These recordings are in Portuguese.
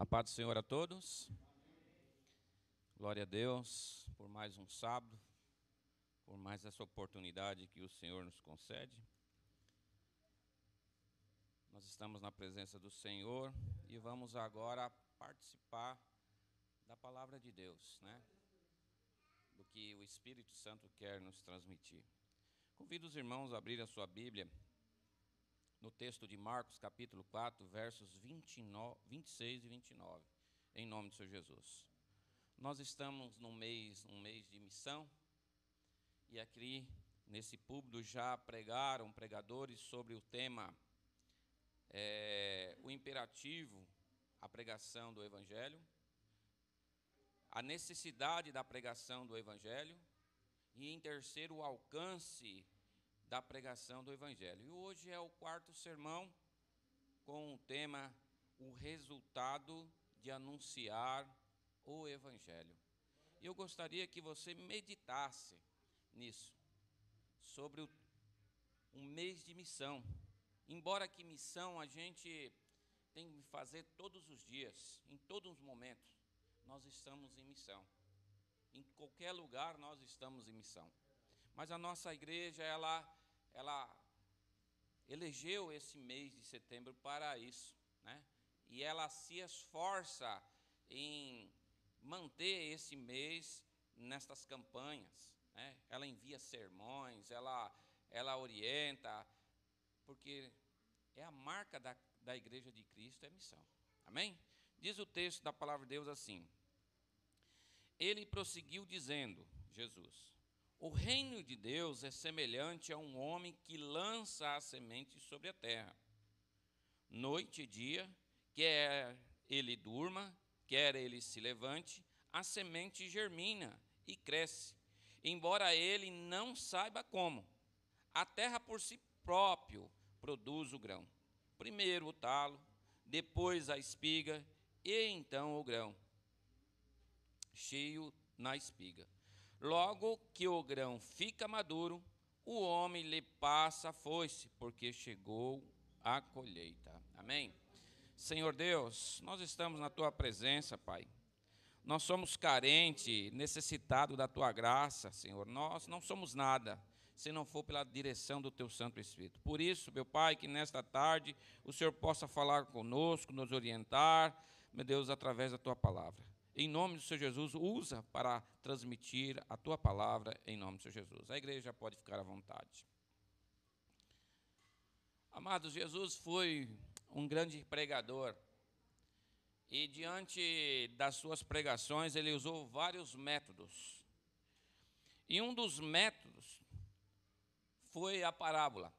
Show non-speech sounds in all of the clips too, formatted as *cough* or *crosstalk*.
A paz do Senhor a todos. Glória a Deus por mais um sábado, por mais essa oportunidade que o Senhor nos concede. Nós estamos na presença do Senhor e vamos agora participar da palavra de Deus, né? Do que o Espírito Santo quer nos transmitir. Convido os irmãos a abrir a sua Bíblia no texto de Marcos, capítulo 4, versos 29, 26 e 29, em nome do Senhor Jesus. Nós estamos num mês, um mês de missão, e aqui nesse púlpito já pregaram pregadores sobre o tema é, o imperativo, a pregação do Evangelho, a necessidade da pregação do Evangelho, e em terceiro, o alcance da pregação do Evangelho. E hoje é o quarto sermão com o tema O resultado de anunciar o Evangelho. E eu gostaria que você meditasse nisso, sobre o, um mês de missão. Embora que missão a gente tem que fazer todos os dias, em todos os momentos, nós estamos em missão. Em qualquer lugar nós estamos em missão. Mas a nossa igreja, ela ela elegeu esse mês de setembro para isso, né? E ela se esforça em manter esse mês nestas campanhas, né? Ela envia sermões, ela ela orienta, porque é a marca da, da igreja de Cristo, é missão. Amém? Diz o texto da palavra de Deus assim: Ele prosseguiu dizendo, Jesus, o reino de Deus é semelhante a um homem que lança a semente sobre a terra. Noite e dia, quer ele durma, quer ele se levante, a semente germina e cresce, embora ele não saiba como. A terra por si próprio produz o grão. Primeiro o talo, depois a espiga e então o grão, cheio na espiga. Logo que o grão fica maduro, o homem lhe passa a foice, porque chegou a colheita. Amém? Senhor Deus, nós estamos na tua presença, Pai. Nós somos carentes, necessitados da tua graça, Senhor. Nós não somos nada se não for pela direção do teu Santo Espírito. Por isso, meu Pai, que nesta tarde o Senhor possa falar conosco, nos orientar, meu Deus, através da tua palavra em nome do Senhor Jesus, usa para transmitir a tua palavra em nome do Senhor Jesus. A igreja pode ficar à vontade. Amados, Jesus foi um grande pregador. E diante das suas pregações, ele usou vários métodos. E um dos métodos foi a parábola.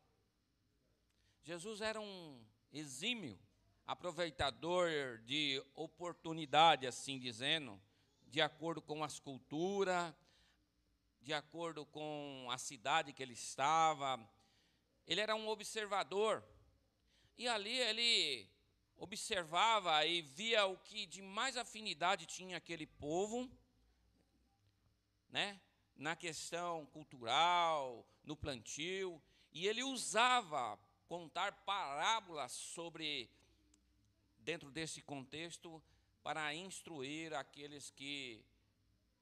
Jesus era um exímio aproveitador de oportunidade, assim dizendo, de acordo com as culturas, de acordo com a cidade que ele estava. Ele era um observador. E ali ele observava e via o que de mais afinidade tinha aquele povo, né? Na questão cultural, no plantio, e ele usava contar parábolas sobre dentro desse contexto, para instruir aqueles que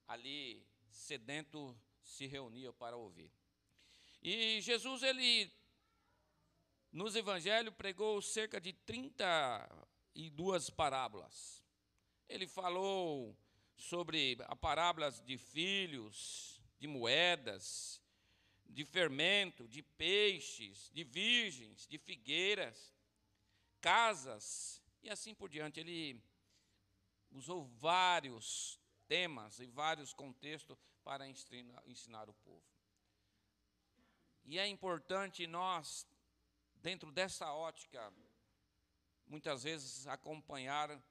ali sedento se reuniam para ouvir. E Jesus, ele, nos evangelhos, pregou cerca de 32 parábolas. Ele falou sobre parábolas de filhos, de moedas, de fermento, de peixes, de virgens, de figueiras, casas, e assim por diante. Ele usou vários temas e vários contextos para ensinar o povo. E é importante nós, dentro dessa ótica, muitas vezes acompanhar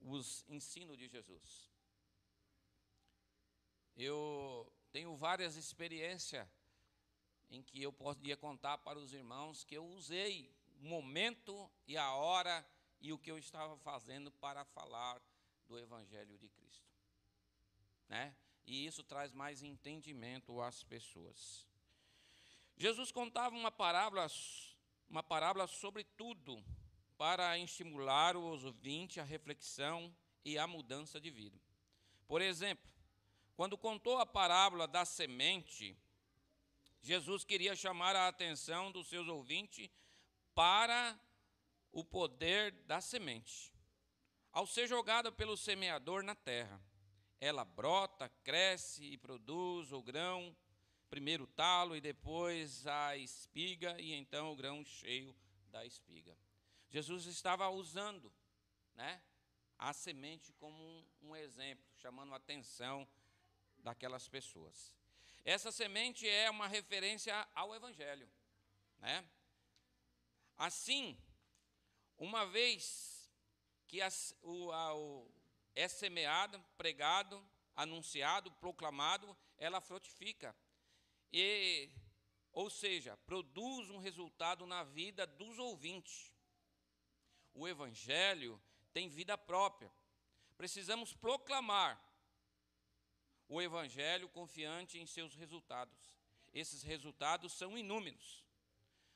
os ensinos de Jesus. Eu tenho várias experiências em que eu podia contar para os irmãos que eu usei o momento e a hora e o que eu estava fazendo para falar do Evangelho de Cristo. Né? E isso traz mais entendimento às pessoas. Jesus contava uma parábola, uma parábola sobre tudo para estimular os ouvintes à reflexão e à mudança de vida. Por exemplo, quando contou a parábola da semente, Jesus queria chamar a atenção dos seus ouvintes para o poder da semente. Ao ser jogada pelo semeador na terra, ela brota, cresce e produz o grão, primeiro o talo e depois a espiga e então o grão cheio da espiga. Jesus estava usando, né, a semente como um, um exemplo, chamando a atenção daquelas pessoas. Essa semente é uma referência ao Evangelho. Né? Assim, uma vez que as, o, a, o, é semeado, pregado, anunciado, proclamado, ela frutifica. E, ou seja, produz um resultado na vida dos ouvintes. O Evangelho tem vida própria. Precisamos proclamar o Evangelho confiante em seus resultados. Esses resultados são inúmeros.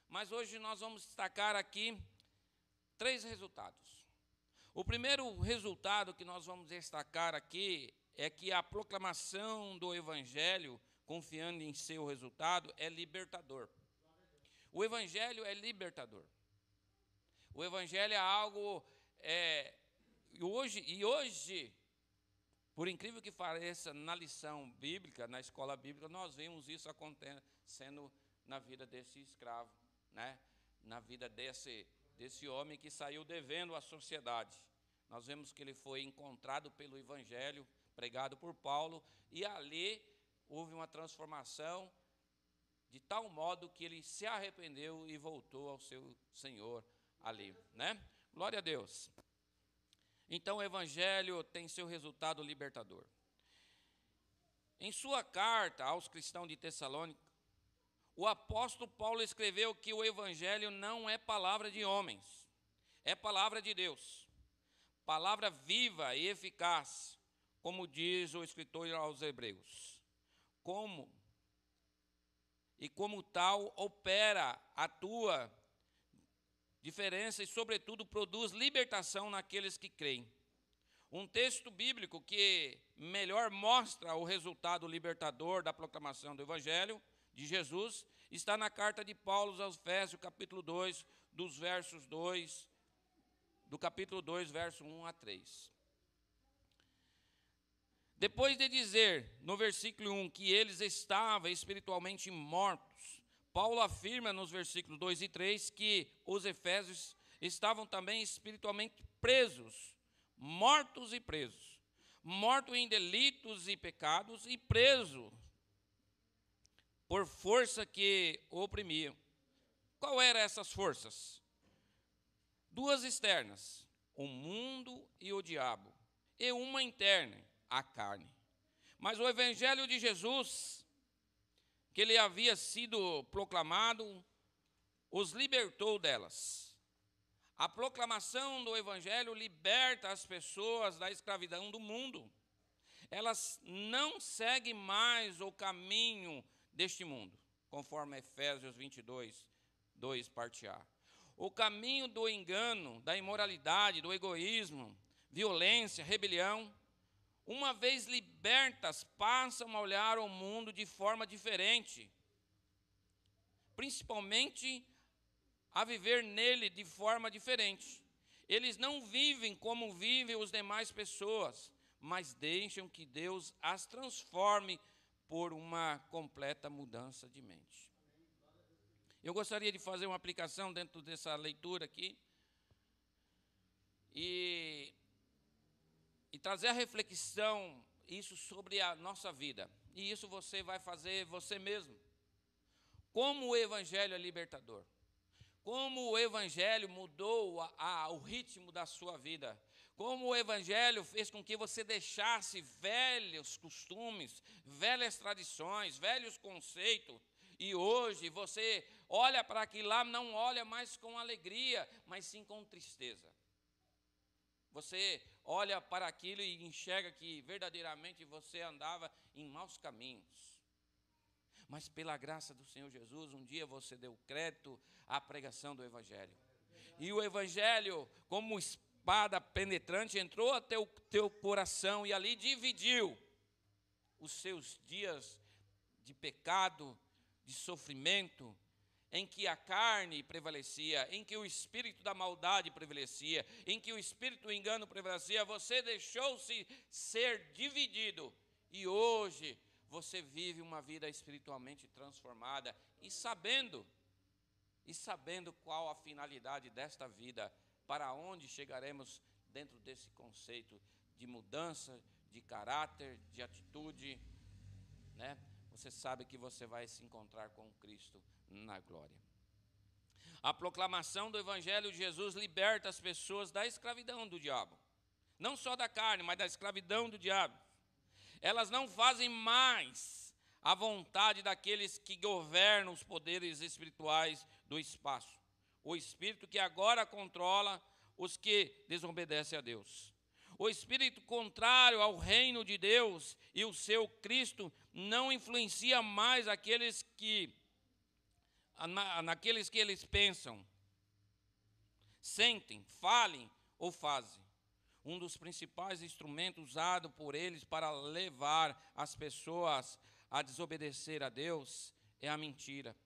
Mas hoje nós vamos destacar aqui três resultados. O primeiro resultado que nós vamos destacar aqui é que a proclamação do Evangelho, confiando em seu resultado, é libertador. O Evangelho é libertador. O Evangelho é algo é, hoje, e hoje, por incrível que pareça, na lição bíblica, na escola bíblica, nós vemos isso acontecendo na vida desse escravo, né? na vida desse, desse homem que saiu devendo à sociedade. Nós vemos que ele foi encontrado pelo Evangelho, pregado por Paulo, e ali houve uma transformação de tal modo que ele se arrependeu e voltou ao seu Senhor ali, né? Glória a Deus. Então o evangelho tem seu resultado libertador. Em sua carta aos cristãos de Tessalônica, o apóstolo Paulo escreveu que o evangelho não é palavra de homens, é palavra de Deus. Palavra viva e eficaz, como diz o escritor aos Hebreus. Como e como tal opera, atua diferença e, sobretudo, produz libertação naqueles que creem. Um texto bíblico que melhor mostra o resultado libertador da proclamação do Evangelho de Jesus está na carta de Paulo aos Efésios, capítulo 2, dos versos 2, do capítulo 2, verso 1 a 3. Depois de dizer no versículo 1 que eles estavam espiritualmente mortos, Paulo afirma nos versículos 2 e 3 que os efésios estavam também espiritualmente presos, mortos e presos, mortos em delitos e pecados e presos por força que oprimiam. Qual eram essas forças? Duas externas, o mundo e o diabo, e uma interna, a carne. Mas o evangelho de Jesus que lhe havia sido proclamado, os libertou delas. A proclamação do Evangelho liberta as pessoas da escravidão do mundo. Elas não seguem mais o caminho deste mundo, conforme Efésios 22, 2, parte A. O caminho do engano, da imoralidade, do egoísmo, violência, rebelião, uma vez libertas, passam a olhar o mundo de forma diferente, principalmente a viver nele de forma diferente. Eles não vivem como vivem os demais pessoas, mas deixam que Deus as transforme por uma completa mudança de mente. Eu gostaria de fazer uma aplicação dentro dessa leitura aqui. E e trazer a reflexão isso sobre a nossa vida. E isso você vai fazer você mesmo. Como o evangelho é libertador. Como o evangelho mudou a, a, o ritmo da sua vida. Como o evangelho fez com que você deixasse velhos costumes, velhas tradições, velhos conceitos. E hoje você olha para aquilo lá, não olha mais com alegria, mas sim com tristeza. Você olha para aquilo e enxerga que verdadeiramente você andava em maus caminhos. Mas pela graça do Senhor Jesus, um dia você deu crédito à pregação do Evangelho. E o evangelho, como espada penetrante, entrou até o teu coração e ali dividiu os seus dias de pecado, de sofrimento, em que a carne prevalecia, em que o espírito da maldade prevalecia, em que o espírito do engano prevalecia, você deixou-se ser dividido. E hoje você vive uma vida espiritualmente transformada e sabendo e sabendo qual a finalidade desta vida, para onde chegaremos dentro desse conceito de mudança de caráter, de atitude, né? Você sabe que você vai se encontrar com Cristo na glória. A proclamação do Evangelho de Jesus liberta as pessoas da escravidão do diabo. Não só da carne, mas da escravidão do diabo. Elas não fazem mais a vontade daqueles que governam os poderes espirituais do espaço. O espírito que agora controla os que desobedecem a Deus. O espírito contrário ao reino de Deus e o seu Cristo não influencia mais aqueles que na, naqueles que eles pensam, sentem, falem ou fazem. Um dos principais instrumentos usado por eles para levar as pessoas a desobedecer a Deus é a mentira.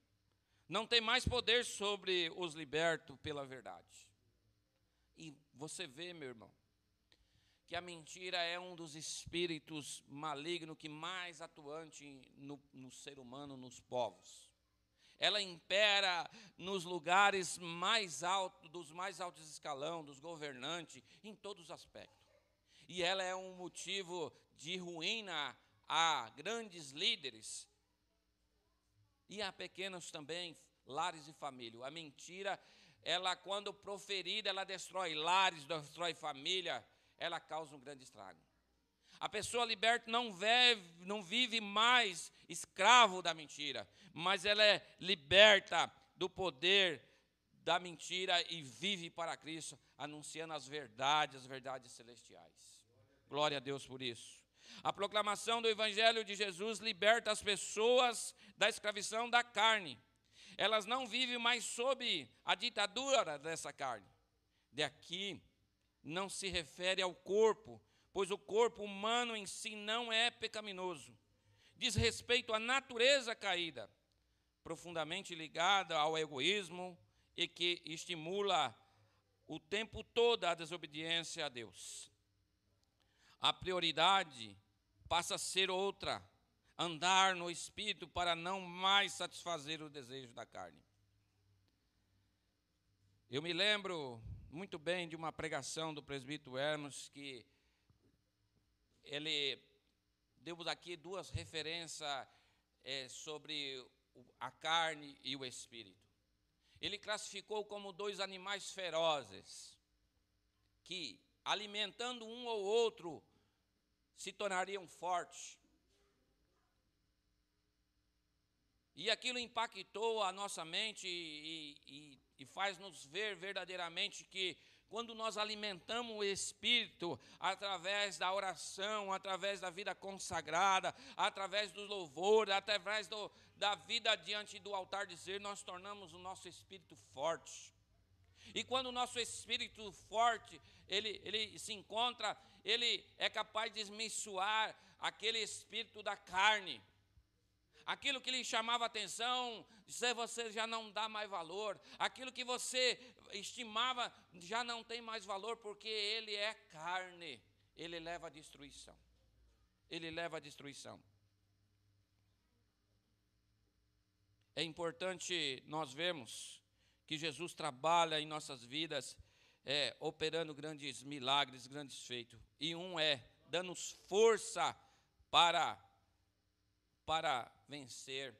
Não tem mais poder sobre os libertos pela verdade. E você vê, meu irmão, que a mentira é um dos espíritos malignos que mais atuante no, no ser humano, nos povos ela impera nos lugares mais altos, dos mais altos escalão, dos governantes, em todos os aspectos. E ela é um motivo de ruína a grandes líderes e a pequenos também, lares e família. A mentira, ela quando proferida, ela destrói lares, destrói família, ela causa um grande estrago. A pessoa liberta não vive, não vive mais escravo da mentira, mas ela é liberta do poder da mentira e vive para Cristo, anunciando as verdades, as verdades celestiais. Glória a Deus por isso. A proclamação do Evangelho de Jesus liberta as pessoas da escravização da carne. Elas não vivem mais sob a ditadura dessa carne. De aqui não se refere ao corpo, pois o corpo humano em si não é pecaminoso. Diz respeito à natureza caída, profundamente ligada ao egoísmo e que estimula o tempo todo a desobediência a Deus. A prioridade passa a ser outra, andar no espírito para não mais satisfazer o desejo da carne. Eu me lembro muito bem de uma pregação do presbítero Hermes que ele deu aqui duas referências é, sobre a carne e o espírito. Ele classificou como dois animais ferozes que, alimentando um ou outro, se tornariam fortes. E aquilo impactou a nossa mente e, e, e faz-nos ver verdadeiramente que quando nós alimentamos o Espírito através da oração, através da vida consagrada, através do louvor, através do, da vida diante do altar de nós tornamos o nosso espírito forte. E quando o nosso espírito forte, ele, ele se encontra, ele é capaz de desmensuar aquele espírito da carne. Aquilo que lhe chamava atenção, você já não dá mais valor. Aquilo que você estimava já não tem mais valor, porque ele é carne. Ele leva à destruição. Ele leva à destruição. É importante nós vermos que Jesus trabalha em nossas vidas, é, operando grandes milagres, grandes feitos. E um é dando-nos força para, para vencer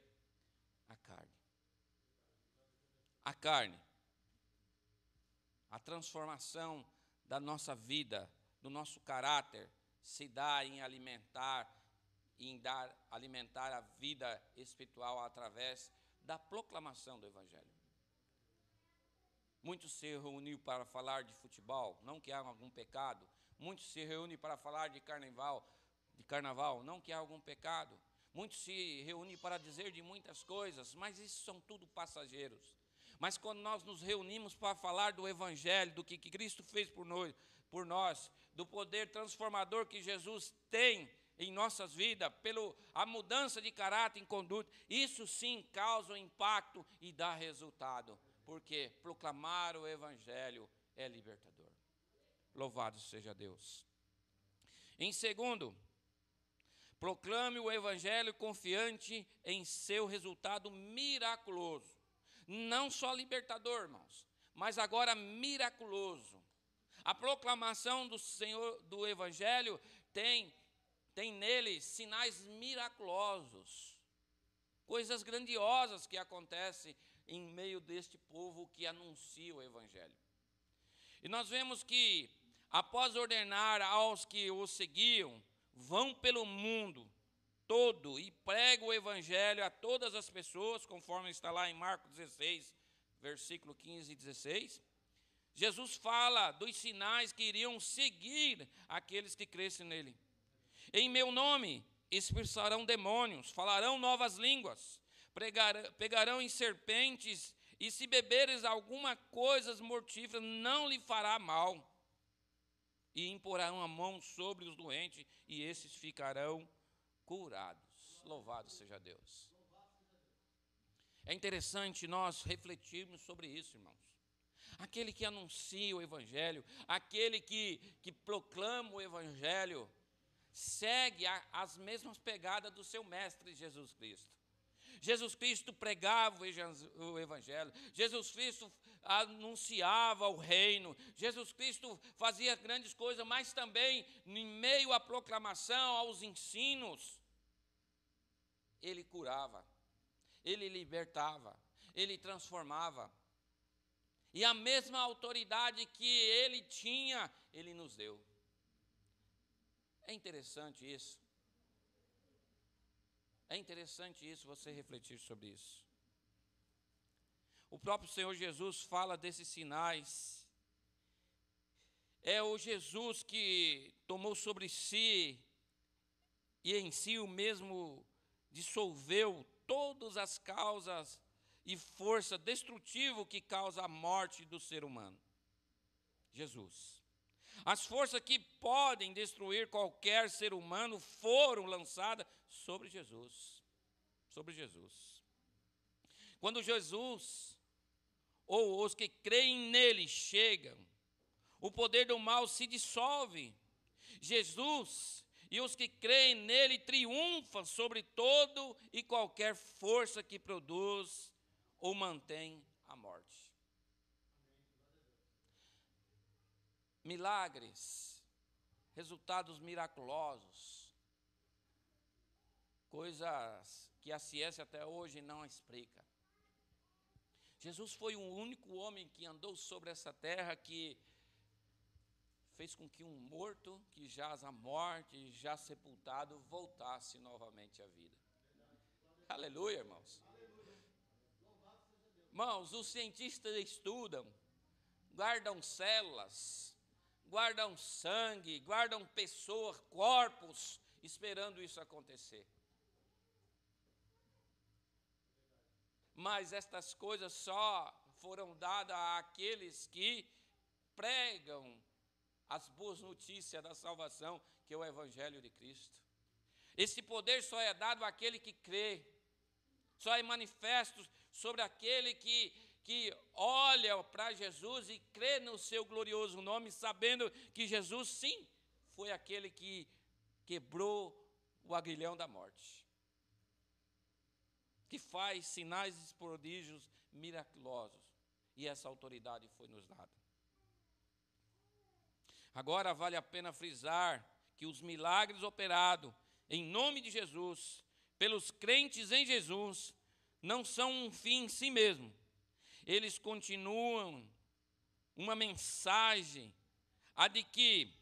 a carne. A carne. A transformação da nossa vida, do nosso caráter, se dá em alimentar, em dar, alimentar a vida espiritual através da proclamação do Evangelho. Muitos se reuniram para falar de futebol, não que há algum pecado. Muitos se reúnem para falar de carnaval, de carnaval, não que há algum pecado. Muitos se reúnem para dizer de muitas coisas, mas isso são tudo passageiros. Mas quando nós nos reunimos para falar do Evangelho, do que Cristo fez por nós, por nós, do poder transformador que Jesus tem em nossas vidas, pela mudança de caráter e conduta, isso sim causa um impacto e dá resultado. Porque proclamar o Evangelho é libertador. Louvado seja Deus. Em segundo, proclame o Evangelho confiante em seu resultado miraculoso não só libertador, irmãos, mas agora miraculoso. A proclamação do Senhor do Evangelho tem tem nele sinais miraculosos, coisas grandiosas que acontecem em meio deste povo que anuncia o Evangelho. E nós vemos que, após ordenar aos que o seguiam, vão pelo mundo todo e prega o evangelho a todas as pessoas, conforme está lá em Marcos 16, versículo 15 e 16. Jesus fala dos sinais que iriam seguir aqueles que crescem nele. Em meu nome expulsarão demônios, falarão novas línguas, pegarão em serpentes, e se beberes alguma coisa mortífera, não lhe fará mal. E imporão a mão sobre os doentes, e esses ficarão curados. Louvado seja Deus. É interessante nós refletirmos sobre isso, irmãos. Aquele que anuncia o Evangelho, aquele que, que proclama o Evangelho, segue a, as mesmas pegadas do seu Mestre Jesus Cristo. Jesus Cristo pregava o Evangelho, Jesus Cristo anunciava o reino, Jesus Cristo fazia grandes coisas, mas também, em meio à proclamação, aos ensinos, ele curava, ele libertava, ele transformava. E a mesma autoridade que ele tinha, ele nos deu. É interessante isso. É interessante isso, você refletir sobre isso. O próprio Senhor Jesus fala desses sinais. É o Jesus que tomou sobre si e em si o mesmo dissolveu todas as causas e força destrutiva que causa a morte do ser humano. Jesus. As forças que podem destruir qualquer ser humano foram lançadas sobre Jesus. Sobre Jesus. Quando Jesus ou os que creem nele chegam, o poder do mal se dissolve. Jesus e os que creem nele triunfam sobre todo e qualquer força que produz ou mantém a morte. Milagres, resultados miraculosos, coisas que a ciência até hoje não explica. Jesus foi o único homem que andou sobre essa terra que fez com que um morto que jaz a morte, já sepultado, voltasse novamente à vida. Aleluia, irmãos. Irmãos, os cientistas estudam, guardam células, guardam sangue, guardam pessoas, corpos, esperando isso acontecer. Mas estas coisas só foram dadas àqueles que pregam as boas notícias da salvação, que é o Evangelho de Cristo. Esse poder só é dado àquele que crê, só é manifesto sobre aquele que, que olha para Jesus e crê no seu glorioso nome, sabendo que Jesus, sim, foi aquele que quebrou o aguilhão da morte, que faz sinais e prodígios miraculosos, e essa autoridade foi nos dada. Agora vale a pena frisar que os milagres operados em nome de Jesus, pelos crentes em Jesus, não são um fim em si mesmo. Eles continuam uma mensagem, a de que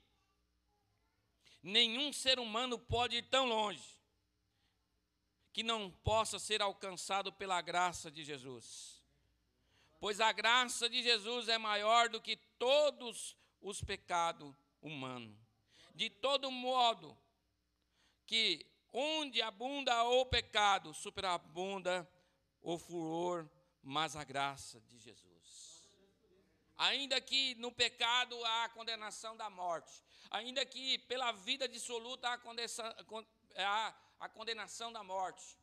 nenhum ser humano pode ir tão longe que não possa ser alcançado pela graça de Jesus. Pois a graça de Jesus é maior do que todos os pecados humanos. De todo modo que onde abunda o pecado, superabunda o furor mas a graça de Jesus. Ainda que no pecado há a condenação da morte, ainda que pela vida dissoluta há a condenação, há a condenação da morte,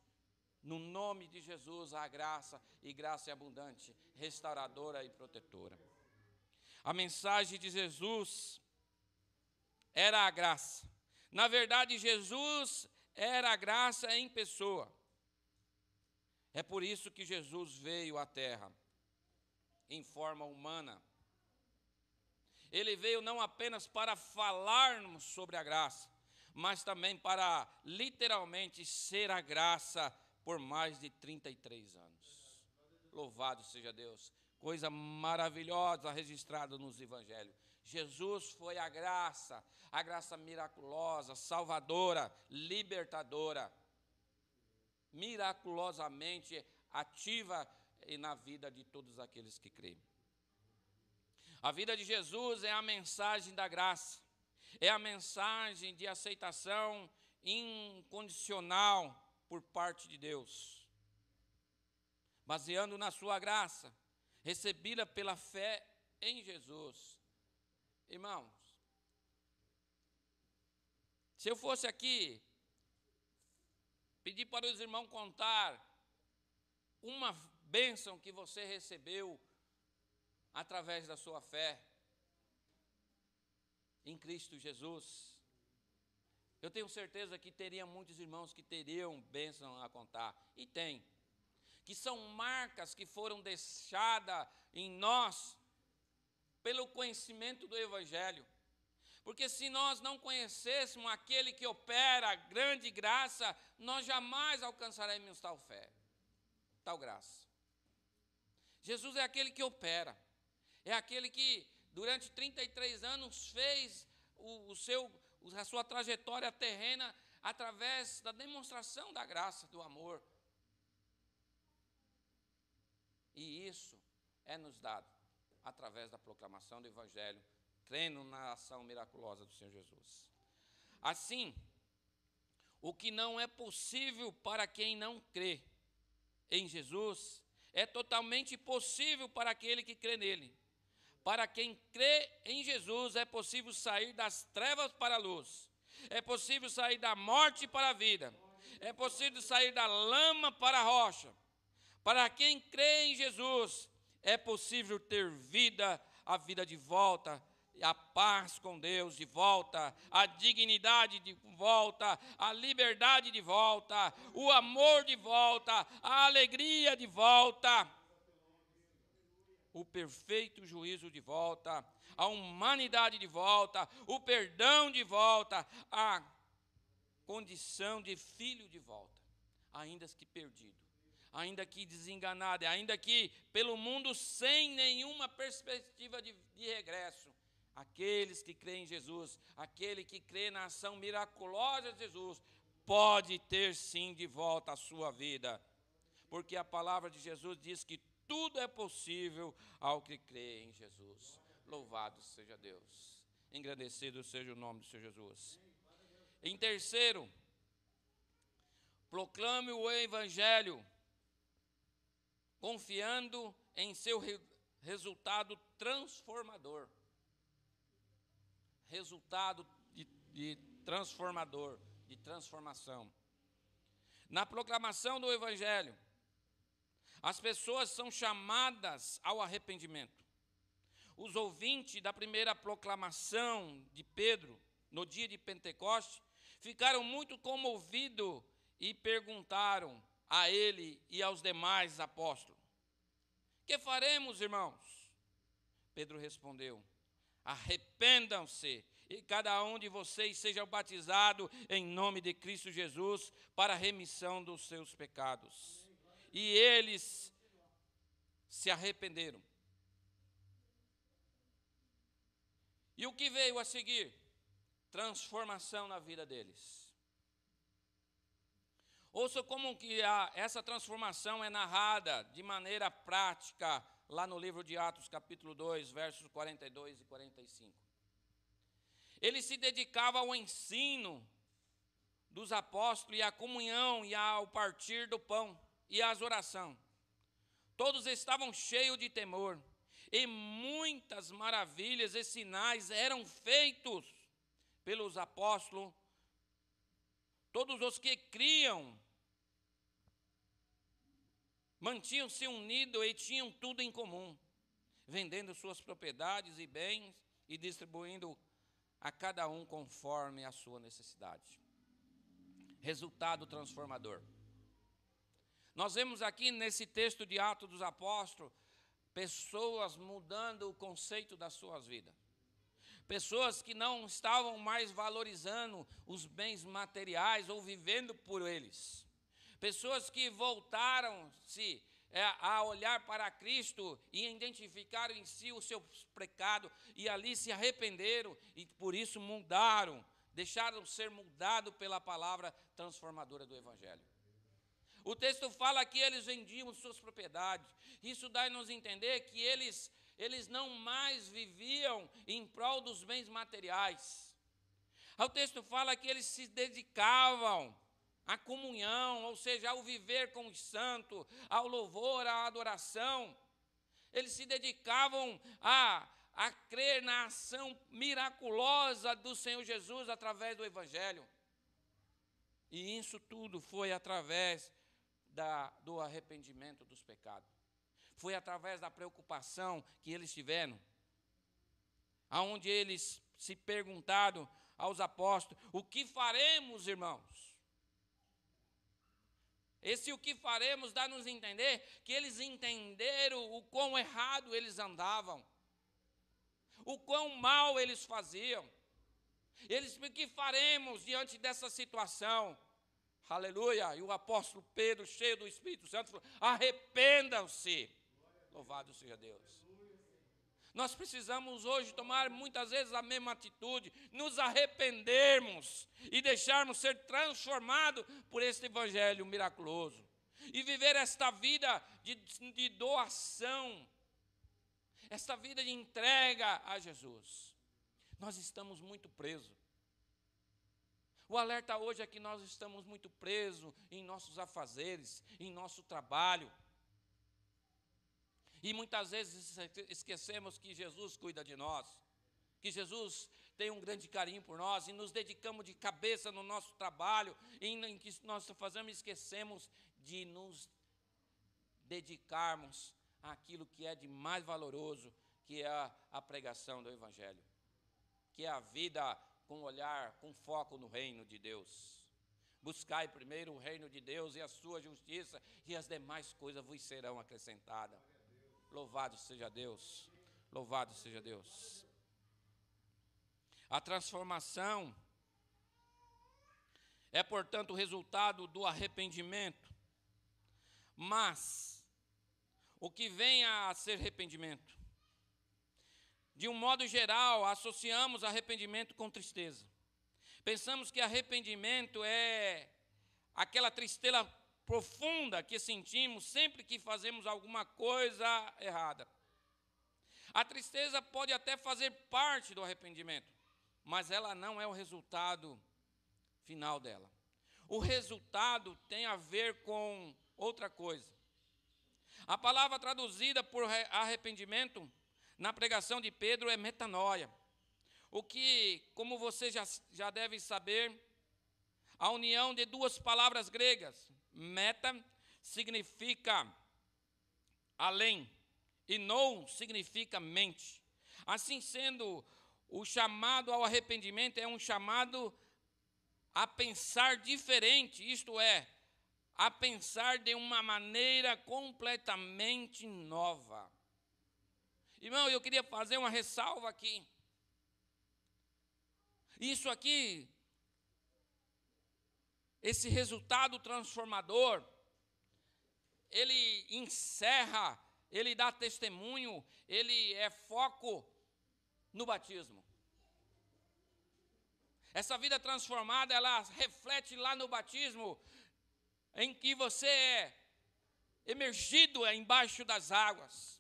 no nome de Jesus há graça e graça é abundante, restauradora e protetora. A mensagem de Jesus era a graça. Na verdade, Jesus era a graça em pessoa. É por isso que Jesus veio à terra em forma humana. Ele veio não apenas para falarmos sobre a graça, mas também para literalmente ser a graça por mais de 33 anos. Louvado seja Deus coisa maravilhosa registrada nos evangelhos. Jesus foi a graça, a graça miraculosa, salvadora, libertadora, miraculosamente ativa na vida de todos aqueles que creem. A vida de Jesus é a mensagem da graça, é a mensagem de aceitação incondicional por parte de Deus. Baseando na sua graça, recebida pela fé em Jesus. Irmãos, se eu fosse aqui pedir para os irmãos contar uma bênção que você recebeu através da sua fé em Cristo Jesus, eu tenho certeza que teria muitos irmãos que teriam bênção a contar, e tem que são marcas que foram deixadas em nós pelo conhecimento do Evangelho. Porque se nós não conhecêssemos aquele que opera grande graça, nós jamais alcançaremos tal fé, tal graça. Jesus é aquele que opera, é aquele que durante 33 anos fez o, o seu, a sua trajetória terrena através da demonstração da graça, do amor, E isso é nos dado através da proclamação do Evangelho, crendo na ação miraculosa do Senhor Jesus. Assim, o que não é possível para quem não crê em Jesus, é totalmente possível para aquele que crê nele. Para quem crê em Jesus, é possível sair das trevas para a luz, é possível sair da morte para a vida, é possível sair da lama para a rocha. Para quem crê em Jesus, é possível ter vida, a vida de volta, a paz com Deus de volta, a dignidade de volta, a liberdade de volta, o amor de volta, a alegria de volta, o perfeito juízo de volta, a humanidade de volta, o perdão de volta, a condição de filho de volta, ainda que perdido ainda que desenganada, ainda que pelo mundo sem nenhuma perspectiva de, de regresso. Aqueles que creem em Jesus, aquele que crê na ação miraculosa de Jesus, pode ter sim de volta a sua vida. Porque a palavra de Jesus diz que tudo é possível ao que crê em Jesus. Louvado seja Deus. Engrandecido seja o nome do Senhor Jesus. Em terceiro, proclame o Evangelho confiando em seu re resultado transformador. Resultado de, de transformador, de transformação. Na proclamação do Evangelho, as pessoas são chamadas ao arrependimento. Os ouvintes da primeira proclamação de Pedro, no dia de Pentecoste, ficaram muito comovidos e perguntaram: a ele e aos demais apóstolos: Que faremos, irmãos? Pedro respondeu: Arrependam-se e cada um de vocês seja batizado em nome de Cristo Jesus para a remissão dos seus pecados. E eles se arrependeram. E o que veio a seguir? Transformação na vida deles. Ouça como que a, essa transformação é narrada de maneira prática lá no livro de Atos, capítulo 2, versos 42 e 45. Ele se dedicava ao ensino dos apóstolos e à comunhão e ao partir do pão e às oração. Todos estavam cheios de temor, e muitas maravilhas e sinais eram feitos pelos apóstolos. Todos os que criam mantinham-se unidos e tinham tudo em comum, vendendo suas propriedades e bens e distribuindo a cada um conforme a sua necessidade. Resultado transformador. Nós vemos aqui nesse texto de Atos dos Apóstolos pessoas mudando o conceito das suas vidas. Pessoas que não estavam mais valorizando os bens materiais ou vivendo por eles. Pessoas que voltaram-se é, a olhar para Cristo e identificaram em si o seu pecado e ali se arrependeram e por isso mudaram, deixaram ser mudados pela palavra transformadora do Evangelho. O texto fala que eles vendiam suas propriedades. Isso dá-nos entender que eles, eles não mais viviam em prol dos bens materiais. O texto fala que eles se dedicavam a comunhão, ou seja, ao viver com os santos, ao louvor, à adoração. Eles se dedicavam a, a crer na ação miraculosa do Senhor Jesus através do Evangelho. E isso tudo foi através da, do arrependimento dos pecados. Foi através da preocupação que eles tiveram, aonde eles se perguntaram aos apóstolos: o que faremos, irmãos? Esse o que faremos dá-nos entender que eles entenderam o quão errado eles andavam, o quão mal eles faziam. Eles, o que faremos diante dessa situação? Aleluia. E o apóstolo Pedro, cheio do Espírito Santo, falou: arrependam-se. Louvado seja Deus. Nós precisamos hoje tomar muitas vezes a mesma atitude, nos arrependermos e deixarmos ser transformados por este evangelho miraculoso. E viver esta vida de, de doação, esta vida de entrega a Jesus. Nós estamos muito presos. O alerta hoje é que nós estamos muito presos em nossos afazeres, em nosso trabalho. E muitas vezes esquecemos que Jesus cuida de nós, que Jesus tem um grande carinho por nós e nos dedicamos de cabeça no nosso trabalho, e em que nós fazemos, esquecemos de nos dedicarmos àquilo que é de mais valoroso, que é a, pregação do Evangelho, que é a vida com olhar, com foco no reino de Deus. Buscai primeiro o reino de Deus e a sua justiça, e as demais coisas vos serão acrescentadas. Louvado seja Deus. Louvado seja Deus. A transformação é, portanto, o resultado do arrependimento. Mas o que vem a ser arrependimento? De um modo geral, associamos arrependimento com tristeza. Pensamos que arrependimento é aquela tristeza profunda que sentimos sempre que fazemos alguma coisa errada. A tristeza pode até fazer parte do arrependimento, mas ela não é o resultado final dela. O resultado tem a ver com outra coisa. A palavra traduzida por arrependimento na pregação de Pedro é metanoia. O que, como você já, já deve saber, a união de duas palavras gregas, Meta significa além e non significa mente. Assim sendo, o chamado ao arrependimento é um chamado a pensar diferente, isto é, a pensar de uma maneira completamente nova. Irmão, eu queria fazer uma ressalva aqui. Isso aqui esse resultado transformador, ele encerra, ele dá testemunho, ele é foco no batismo. Essa vida transformada, ela reflete lá no batismo, em que você é emergido embaixo das águas.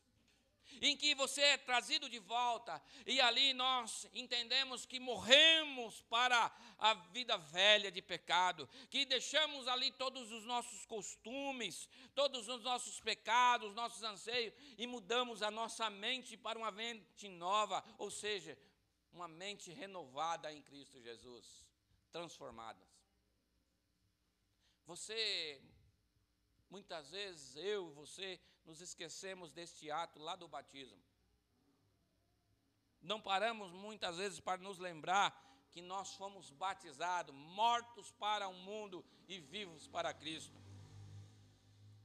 Em que você é trazido de volta, e ali nós entendemos que morremos para a vida velha de pecado, que deixamos ali todos os nossos costumes, todos os nossos pecados, nossos anseios, e mudamos a nossa mente para uma mente nova, ou seja, uma mente renovada em Cristo Jesus, transformadas. Você, muitas vezes, eu e você, nos esquecemos deste ato lá do batismo. Não paramos muitas vezes para nos lembrar que nós fomos batizados, mortos para o mundo e vivos para Cristo.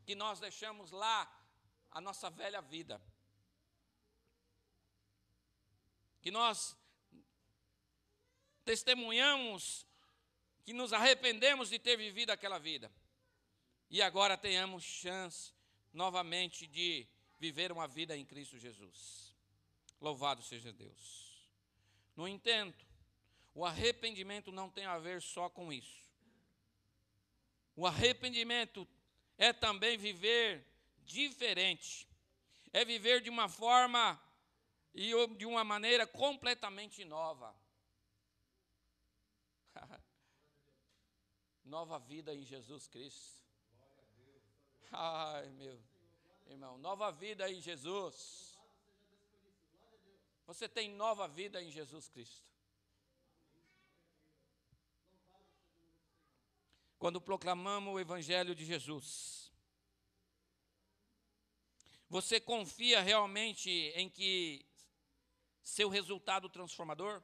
Que nós deixamos lá a nossa velha vida. Que nós testemunhamos que nos arrependemos de ter vivido aquela vida. E agora tenhamos chance novamente de viver uma vida em Cristo Jesus. Louvado seja Deus. No entanto, o arrependimento não tem a ver só com isso. O arrependimento é também viver diferente. É viver de uma forma e de uma maneira completamente nova. *laughs* nova vida em Jesus Cristo. Ai, meu irmão, nova vida em Jesus. Você tem nova vida em Jesus Cristo. Quando proclamamos o Evangelho de Jesus, você confia realmente em que seu resultado transformador?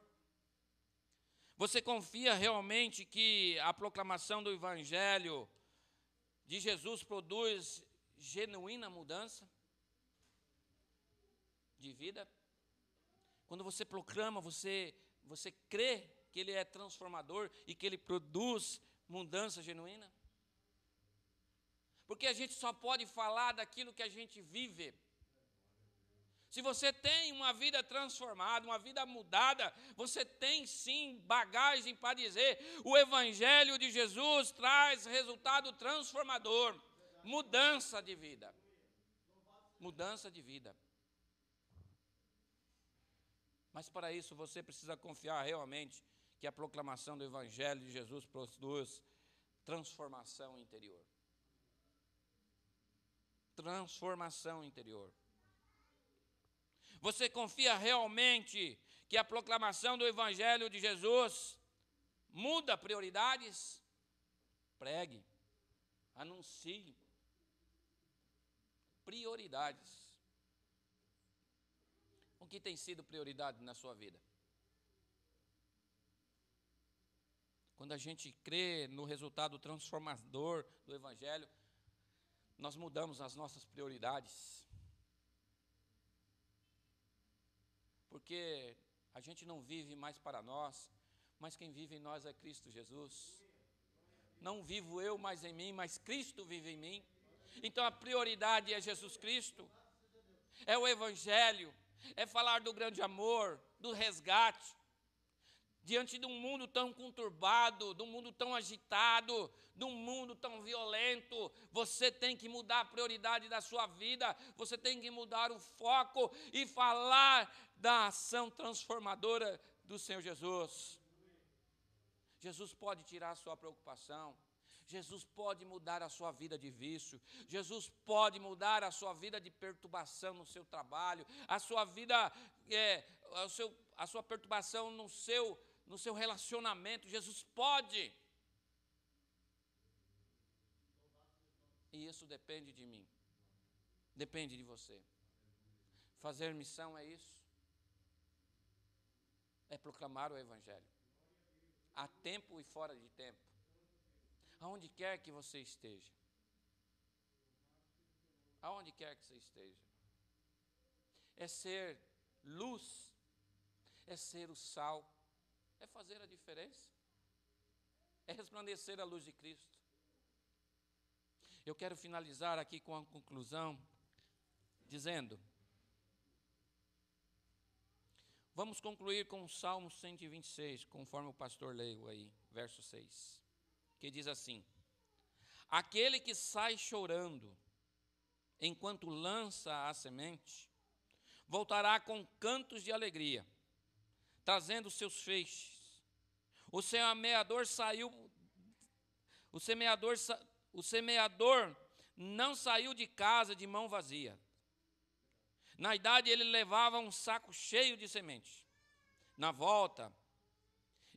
Você confia realmente que a proclamação do Evangelho de Jesus produz genuína mudança de vida? Quando você proclama, você, você crê que ele é transformador e que ele produz mudança genuína? Porque a gente só pode falar daquilo que a gente vive. Se você tem uma vida transformada, uma vida mudada, você tem sim bagagem para dizer: o Evangelho de Jesus traz resultado transformador, mudança de vida. Mudança de vida. Mas para isso você precisa confiar realmente que a proclamação do Evangelho de Jesus produz transformação interior. Transformação interior. Você confia realmente que a proclamação do Evangelho de Jesus muda prioridades? Pregue, anuncie. Prioridades. O que tem sido prioridade na sua vida? Quando a gente crê no resultado transformador do Evangelho, nós mudamos as nossas prioridades. Porque a gente não vive mais para nós, mas quem vive em nós é Cristo Jesus. Não vivo eu mais em mim, mas Cristo vive em mim. Então a prioridade é Jesus Cristo, é o Evangelho, é falar do grande amor, do resgate, diante de um mundo tão conturbado, de um mundo tão agitado, de um mundo tão violento, você tem que mudar a prioridade da sua vida, você tem que mudar o foco e falar da ação transformadora do Senhor Jesus. Jesus pode tirar a sua preocupação. Jesus pode mudar a sua vida de vício, Jesus pode mudar a sua vida de perturbação no seu trabalho, a sua vida, é, seu, a sua perturbação no seu no seu relacionamento. Jesus pode. E isso depende de mim. Depende de você. Fazer missão é isso. É proclamar o Evangelho. A tempo e fora de tempo. Aonde quer que você esteja. Aonde quer que você esteja. É ser luz. É ser o sal é fazer a diferença, é resplandecer a luz de Cristo. Eu quero finalizar aqui com a conclusão, dizendo: Vamos concluir com o Salmo 126, conforme o pastor leu aí, verso 6, que diz assim: Aquele que sai chorando, enquanto lança a semente, voltará com cantos de alegria, trazendo seus feixes. O semeador saiu, o semeador, o semeador não saiu de casa de mão vazia. Na idade ele levava um saco cheio de semente. Na volta,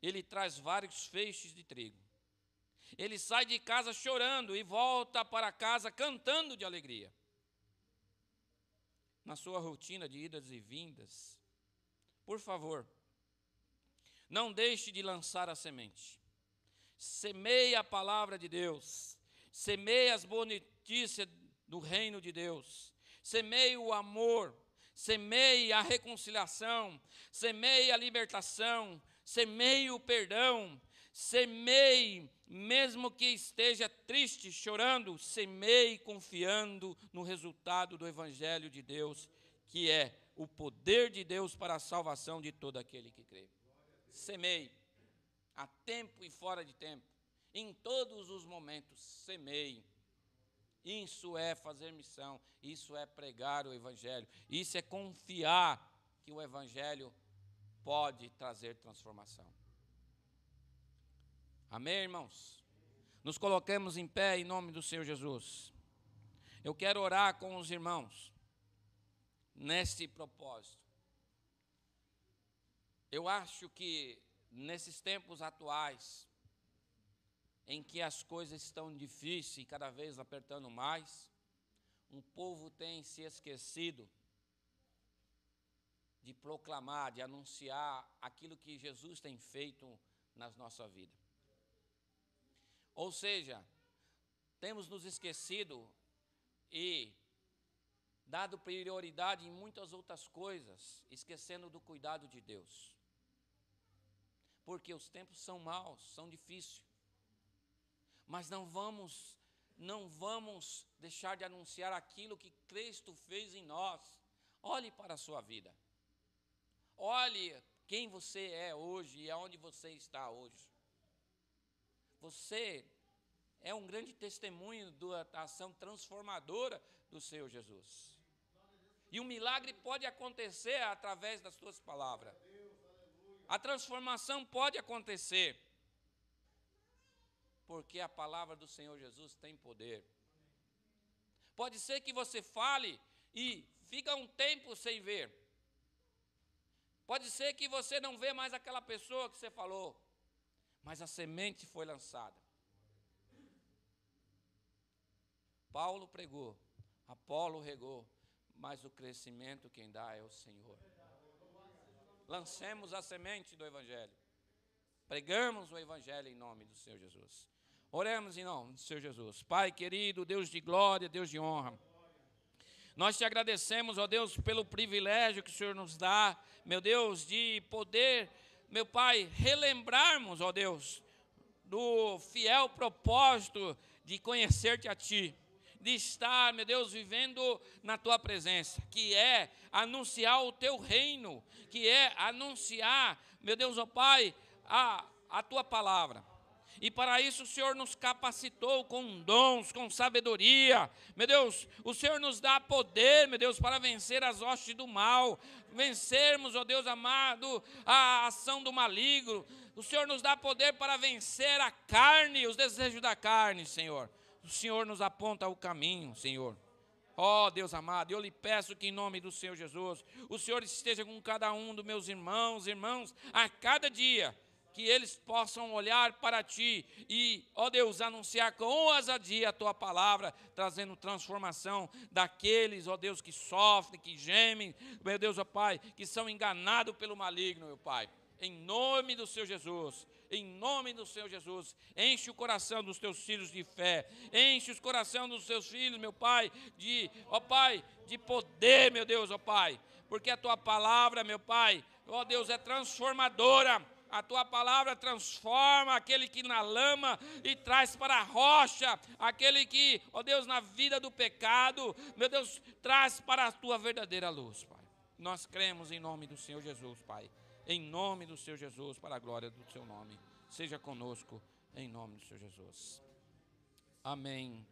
ele traz vários feixes de trigo. Ele sai de casa chorando e volta para casa cantando de alegria. Na sua rotina de idas e vindas, por favor, não deixe de lançar a semente. Semeie a palavra de Deus. Semeie as boas notícias do reino de Deus. Semeie o amor. Semeie a reconciliação. Semeie a libertação. Semeie o perdão. Semeie, mesmo que esteja triste, chorando, semeie confiando no resultado do Evangelho de Deus, que é o poder de Deus para a salvação de todo aquele que crê semeie, a tempo e fora de tempo, em todos os momentos, semeie. Isso é fazer missão, isso é pregar o Evangelho, isso é confiar que o Evangelho pode trazer transformação. Amém, irmãos? Nos coloquemos em pé em nome do Senhor Jesus. Eu quero orar com os irmãos neste propósito. Eu acho que nesses tempos atuais, em que as coisas estão difíceis e cada vez apertando mais, um povo tem se esquecido de proclamar, de anunciar aquilo que Jesus tem feito nas nossa vida. Ou seja, temos nos esquecido e dado prioridade em muitas outras coisas, esquecendo do cuidado de Deus porque os tempos são maus, são difíceis. Mas não vamos, não vamos deixar de anunciar aquilo que Cristo fez em nós. Olhe para a sua vida. Olhe quem você é hoje e aonde você está hoje. Você é um grande testemunho da ação transformadora do Senhor Jesus. E um milagre pode acontecer através das suas palavras. A transformação pode acontecer. Porque a palavra do Senhor Jesus tem poder. Pode ser que você fale e fica um tempo sem ver. Pode ser que você não vê mais aquela pessoa que você falou, mas a semente foi lançada. Paulo pregou, Apolo regou, mas o crescimento quem dá é o Senhor lancemos a semente do Evangelho. Pregamos o Evangelho em nome do Senhor Jesus. Oremos em nome do Senhor Jesus. Pai querido, Deus de glória, Deus de honra. Nós te agradecemos, ó Deus, pelo privilégio que o Senhor nos dá, meu Deus, de poder, meu Pai, relembrarmos, ó Deus, do fiel propósito de conhecer-te a Ti de estar, meu Deus, vivendo na tua presença, que é anunciar o teu reino, que é anunciar, meu Deus, ó oh Pai, a, a tua palavra. E para isso o Senhor nos capacitou com dons, com sabedoria. Meu Deus, o Senhor nos dá poder, meu Deus, para vencer as hostes do mal, vencermos, ó Deus amado, a ação do maligno. O Senhor nos dá poder para vencer a carne, os desejos da carne, Senhor o Senhor nos aponta o caminho, Senhor. Ó oh, Deus amado, eu lhe peço que em nome do Senhor Jesus, o Senhor esteja com cada um dos meus irmãos, irmãos, a cada dia, que eles possam olhar para ti e, ó Deus, anunciar com ousadia a tua palavra, trazendo transformação daqueles, ó Deus, que sofrem, que gemem, meu Deus, ó Pai, que são enganados pelo maligno, meu Pai. Em nome do Senhor Jesus em nome do Senhor Jesus. Enche o coração dos teus filhos de fé, enche o coração dos teus filhos, meu Pai, de, ó Pai, de poder, meu Deus, ó Pai, porque a tua palavra, meu Pai, ó Deus, é transformadora. A tua palavra transforma aquele que na lama e traz para a rocha, aquele que, ó Deus, na vida do pecado, meu Deus, traz para a tua verdadeira luz, Pai. Nós cremos em nome do Senhor Jesus, Pai em nome do Senhor Jesus, para a glória do seu nome. Seja conosco, em nome do Senhor Jesus. Amém.